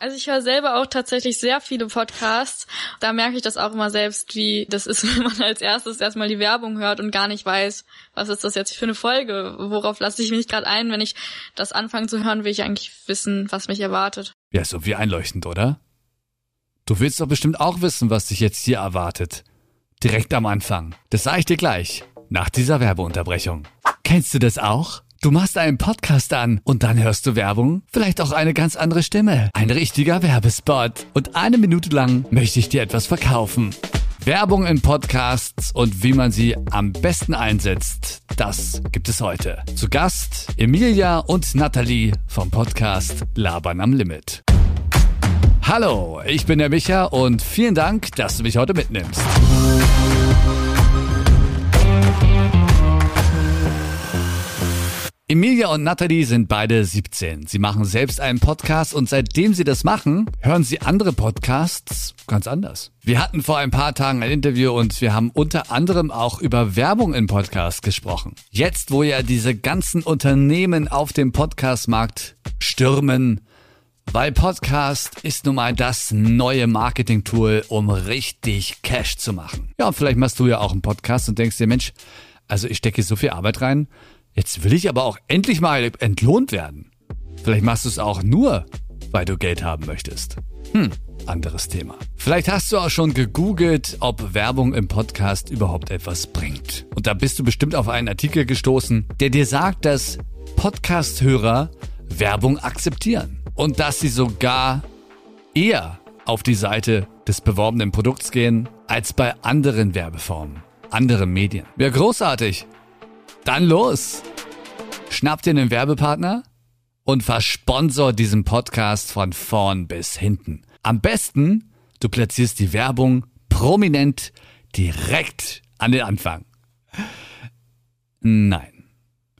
Also ich höre selber auch tatsächlich sehr viele Podcasts. Da merke ich das auch immer selbst, wie das ist, wenn man als erstes erstmal die Werbung hört und gar nicht weiß, was ist das jetzt für eine Folge? Worauf lasse ich mich gerade ein? Wenn ich das anfange zu hören, will ich eigentlich wissen, was mich erwartet. Ja, so wie einleuchtend, oder? Du willst doch bestimmt auch wissen, was dich jetzt hier erwartet. Direkt am Anfang. Das sage ich dir gleich. Nach dieser Werbeunterbrechung. Kennst du das auch? Du machst einen Podcast an und dann hörst du Werbung, vielleicht auch eine ganz andere Stimme, ein richtiger Werbespot. Und eine Minute lang möchte ich dir etwas verkaufen. Werbung in Podcasts und wie man sie am besten einsetzt, das gibt es heute. Zu Gast Emilia und Nathalie vom Podcast Labern am Limit. Hallo, ich bin der Micha und vielen Dank, dass du mich heute mitnimmst. Emilia und Natalie sind beide 17. Sie machen selbst einen Podcast und seitdem sie das machen, hören sie andere Podcasts ganz anders. Wir hatten vor ein paar Tagen ein Interview und wir haben unter anderem auch über Werbung in Podcasts gesprochen. Jetzt, wo ja diese ganzen Unternehmen auf dem Podcastmarkt stürmen, weil Podcast ist nun mal das neue Marketing-Tool, um richtig Cash zu machen. Ja, und vielleicht machst du ja auch einen Podcast und denkst dir, Mensch, also ich stecke so viel Arbeit rein, Jetzt will ich aber auch endlich mal entlohnt werden. Vielleicht machst du es auch nur, weil du Geld haben möchtest. Hm, anderes Thema. Vielleicht hast du auch schon gegoogelt, ob Werbung im Podcast überhaupt etwas bringt. Und da bist du bestimmt auf einen Artikel gestoßen, der dir sagt, dass Podcast-Hörer Werbung akzeptieren. Und dass sie sogar eher auf die Seite des beworbenen Produkts gehen, als bei anderen Werbeformen, anderen Medien. Wäre großartig. Dann los! Schnapp dir einen Werbepartner und versponsor diesen Podcast von vorn bis hinten. Am besten, du platzierst die Werbung prominent direkt an den Anfang. Nein.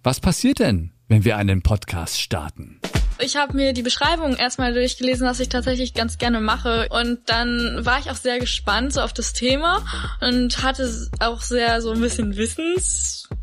Was passiert denn, wenn wir einen Podcast starten? Ich habe mir die Beschreibung erstmal durchgelesen, was ich tatsächlich ganz gerne mache. Und dann war ich auch sehr gespannt so auf das Thema und hatte auch sehr so ein bisschen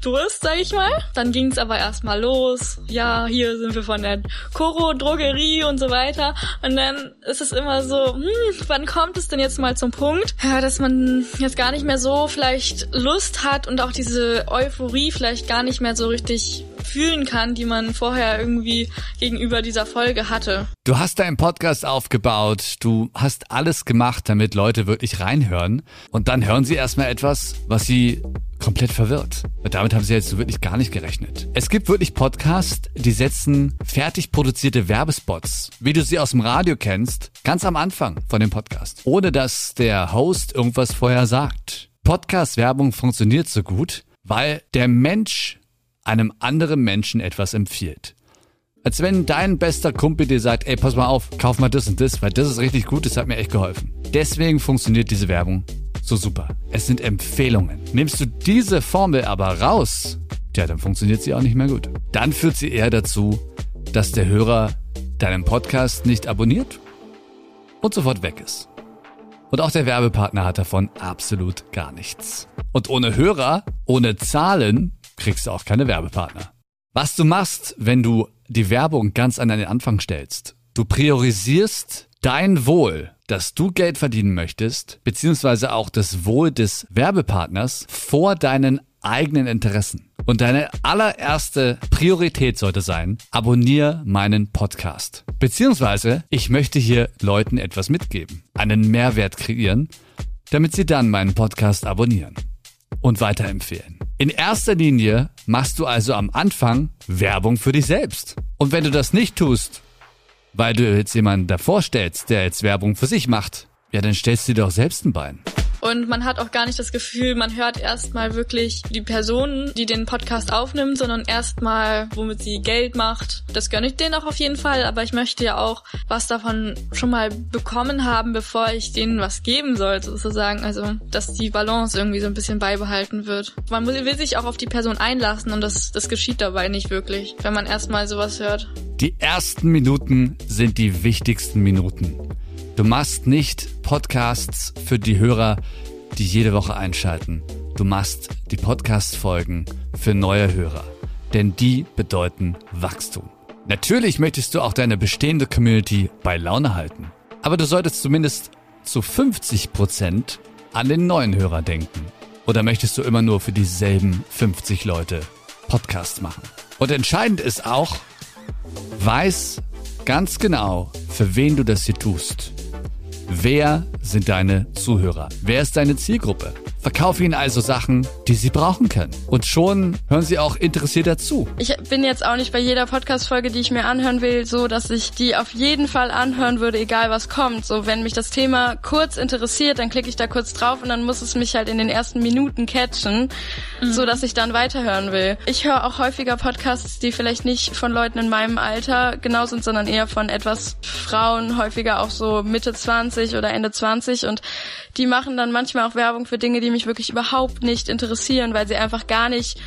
Wissensdurst, sag ich mal. Dann ging es aber erstmal los. Ja, hier sind wir von der Koro Drogerie und so weiter. Und dann ist es immer so, hm, wann kommt es denn jetzt mal zum Punkt, ja, dass man jetzt gar nicht mehr so vielleicht Lust hat und auch diese Euphorie vielleicht gar nicht mehr so richtig fühlen kann, die man vorher irgendwie gegenüber dieser Folge hatte. Du hast deinen Podcast aufgebaut, du hast alles gemacht, damit Leute wirklich reinhören und dann hören sie erstmal etwas, was sie komplett verwirrt. Damit haben sie jetzt wirklich gar nicht gerechnet. Es gibt wirklich Podcasts, die setzen fertig produzierte Werbespots, wie du sie aus dem Radio kennst, ganz am Anfang von dem Podcast, ohne dass der Host irgendwas vorher sagt. Podcast-Werbung funktioniert so gut, weil der Mensch einem anderen Menschen etwas empfiehlt. Als wenn dein bester Kumpel dir sagt, ey, pass mal auf, kauf mal das und das, weil das ist richtig gut, das hat mir echt geholfen. Deswegen funktioniert diese Werbung so super. Es sind Empfehlungen. Nimmst du diese Formel aber raus, ja, dann funktioniert sie auch nicht mehr gut. Dann führt sie eher dazu, dass der Hörer deinen Podcast nicht abonniert und sofort weg ist. Und auch der Werbepartner hat davon absolut gar nichts. Und ohne Hörer, ohne Zahlen kriegst du auch keine Werbepartner. Was du machst, wenn du die Werbung ganz an den Anfang stellst, du priorisierst dein Wohl, dass du Geld verdienen möchtest, beziehungsweise auch das Wohl des Werbepartners vor deinen eigenen Interessen. Und deine allererste Priorität sollte sein, abonniere meinen Podcast. Beziehungsweise, ich möchte hier Leuten etwas mitgeben, einen Mehrwert kreieren, damit sie dann meinen Podcast abonnieren und weiterempfehlen. In erster Linie machst du also am Anfang Werbung für dich selbst. Und wenn du das nicht tust, weil du jetzt jemanden davor stellst, der jetzt Werbung für sich macht, ja, dann stellst du dir doch selbst ein Bein. Und man hat auch gar nicht das Gefühl, man hört erstmal wirklich die Person, die den Podcast aufnimmt, sondern erstmal, womit sie Geld macht. Das gönne ich denen auch auf jeden Fall, aber ich möchte ja auch was davon schon mal bekommen haben, bevor ich denen was geben soll, sozusagen. Also, dass die Balance irgendwie so ein bisschen beibehalten wird. Man will sich auch auf die Person einlassen und das, das geschieht dabei nicht wirklich, wenn man erstmal sowas hört. Die ersten Minuten sind die wichtigsten Minuten. Du machst nicht Podcasts für die Hörer, die jede Woche einschalten. Du machst die Podcast-Folgen für neue Hörer. Denn die bedeuten Wachstum. Natürlich möchtest du auch deine bestehende Community bei Laune halten. Aber du solltest zumindest zu 50 Prozent an den neuen Hörer denken. Oder möchtest du immer nur für dieselben 50 Leute Podcast machen? Und entscheidend ist auch, weiß ganz genau, für wen du das hier tust. Wer sind deine Zuhörer? Wer ist deine Zielgruppe? Verkaufe ihnen also Sachen, die sie brauchen können. Und schon hören sie auch interessiert dazu. Ich bin jetzt auch nicht bei jeder Podcast-Folge, die ich mir anhören will, so, dass ich die auf jeden Fall anhören würde, egal was kommt. So, wenn mich das Thema kurz interessiert, dann klicke ich da kurz drauf und dann muss es mich halt in den ersten Minuten catchen, mhm. so dass ich dann weiterhören will. Ich höre auch häufiger Podcasts, die vielleicht nicht von Leuten in meinem Alter genau sind, sondern eher von etwas Frauen, häufiger auch so Mitte 20 oder Ende 20 und die machen dann manchmal auch Werbung für Dinge, die mich wirklich überhaupt nicht interessieren, weil sie einfach gar nicht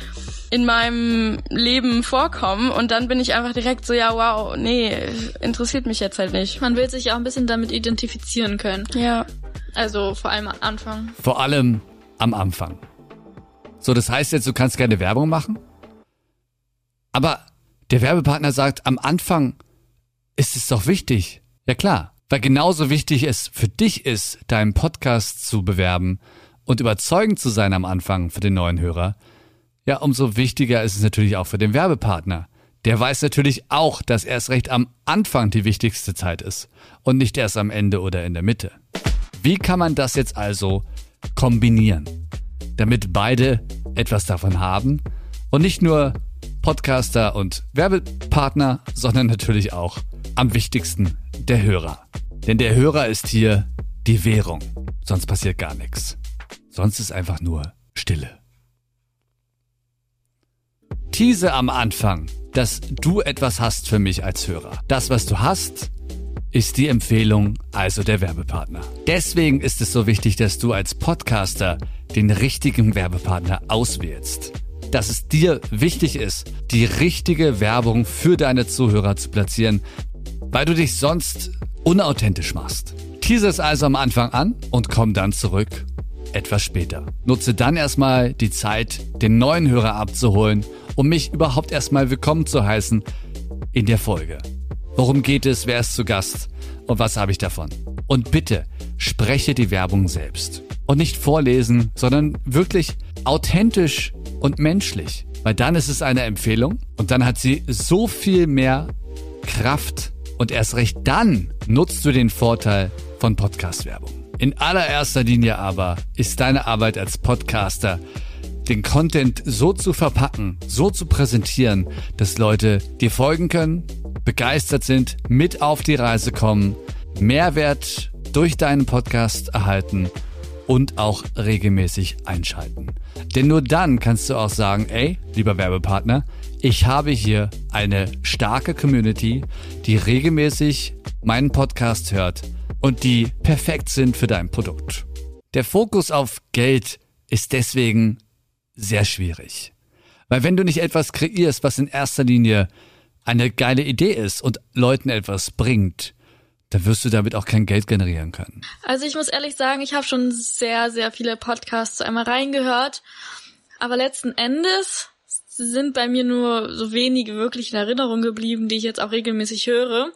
in meinem Leben vorkommen und dann bin ich einfach direkt so, ja, wow, nee, interessiert mich jetzt halt nicht. Man will sich auch ein bisschen damit identifizieren können. Ja. Also vor allem am Anfang. Vor allem am Anfang. So, das heißt jetzt, du kannst gerne Werbung machen? Aber der Werbepartner sagt, am Anfang ist es doch wichtig. Ja klar, weil genauso wichtig es für dich ist, deinen Podcast zu bewerben und überzeugend zu sein am Anfang für den neuen Hörer, ja, umso wichtiger ist es natürlich auch für den Werbepartner. Der weiß natürlich auch, dass erst recht am Anfang die wichtigste Zeit ist und nicht erst am Ende oder in der Mitte. Wie kann man das jetzt also kombinieren, damit beide etwas davon haben und nicht nur Podcaster und Werbepartner, sondern natürlich auch am wichtigsten der Hörer. Denn der Hörer ist hier die Währung. Sonst passiert gar nichts. Sonst ist einfach nur Stille. Tease am Anfang, dass du etwas hast für mich als Hörer. Das, was du hast, ist die Empfehlung, also der Werbepartner. Deswegen ist es so wichtig, dass du als Podcaster den richtigen Werbepartner auswählst. Dass es dir wichtig ist, die richtige Werbung für deine Zuhörer zu platzieren, weil du dich sonst unauthentisch machst. Tease es also am Anfang an und komm dann zurück etwas später. Nutze dann erstmal die Zeit, den neuen Hörer abzuholen, um mich überhaupt erstmal willkommen zu heißen in der Folge. Worum geht es, wer ist zu Gast und was habe ich davon? Und bitte spreche die Werbung selbst. Und nicht vorlesen, sondern wirklich authentisch und menschlich. Weil dann ist es eine Empfehlung und dann hat sie so viel mehr Kraft und erst recht dann nutzt du den Vorteil von Podcast-Werbung. In allererster Linie aber ist deine Arbeit als Podcaster, den Content so zu verpacken, so zu präsentieren, dass Leute dir folgen können, begeistert sind, mit auf die Reise kommen, Mehrwert durch deinen Podcast erhalten und auch regelmäßig einschalten. Denn nur dann kannst du auch sagen, ey, lieber Werbepartner, ich habe hier eine starke Community, die regelmäßig meinen Podcast hört und die perfekt sind für dein Produkt. Der Fokus auf Geld ist deswegen sehr schwierig. Weil wenn du nicht etwas kreierst, was in erster Linie eine geile Idee ist und Leuten etwas bringt, dann wirst du damit auch kein Geld generieren können. Also ich muss ehrlich sagen, ich habe schon sehr, sehr viele Podcasts einmal reingehört, aber letzten Endes sind bei mir nur so wenige wirklich in Erinnerung geblieben, die ich jetzt auch regelmäßig höre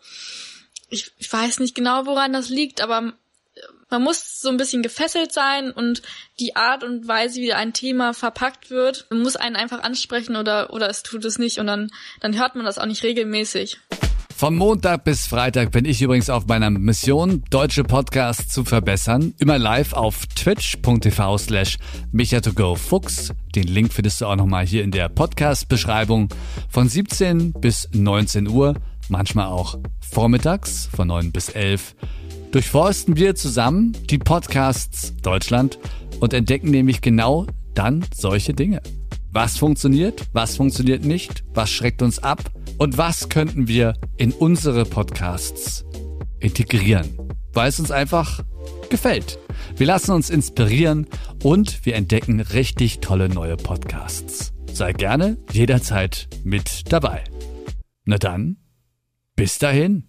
ich, ich weiß nicht genau, woran das liegt, aber man muss so ein bisschen gefesselt sein und die Art und Weise, wie ein Thema verpackt wird, muss einen einfach ansprechen oder, oder es tut es nicht und dann, dann hört man das auch nicht regelmäßig. Vom Montag bis Freitag bin ich übrigens auf meiner Mission, deutsche Podcasts zu verbessern. Immer live auf twitch.tv slash Fuchs. Den Link findest du auch nochmal hier in der Podcast-Beschreibung von 17 bis 19 Uhr manchmal auch vormittags von 9 bis 11, durchforsten wir zusammen die Podcasts Deutschland und entdecken nämlich genau dann solche Dinge. Was funktioniert, was funktioniert nicht, was schreckt uns ab und was könnten wir in unsere Podcasts integrieren, weil es uns einfach gefällt. Wir lassen uns inspirieren und wir entdecken richtig tolle neue Podcasts. Sei gerne jederzeit mit dabei. Na dann, bis dahin.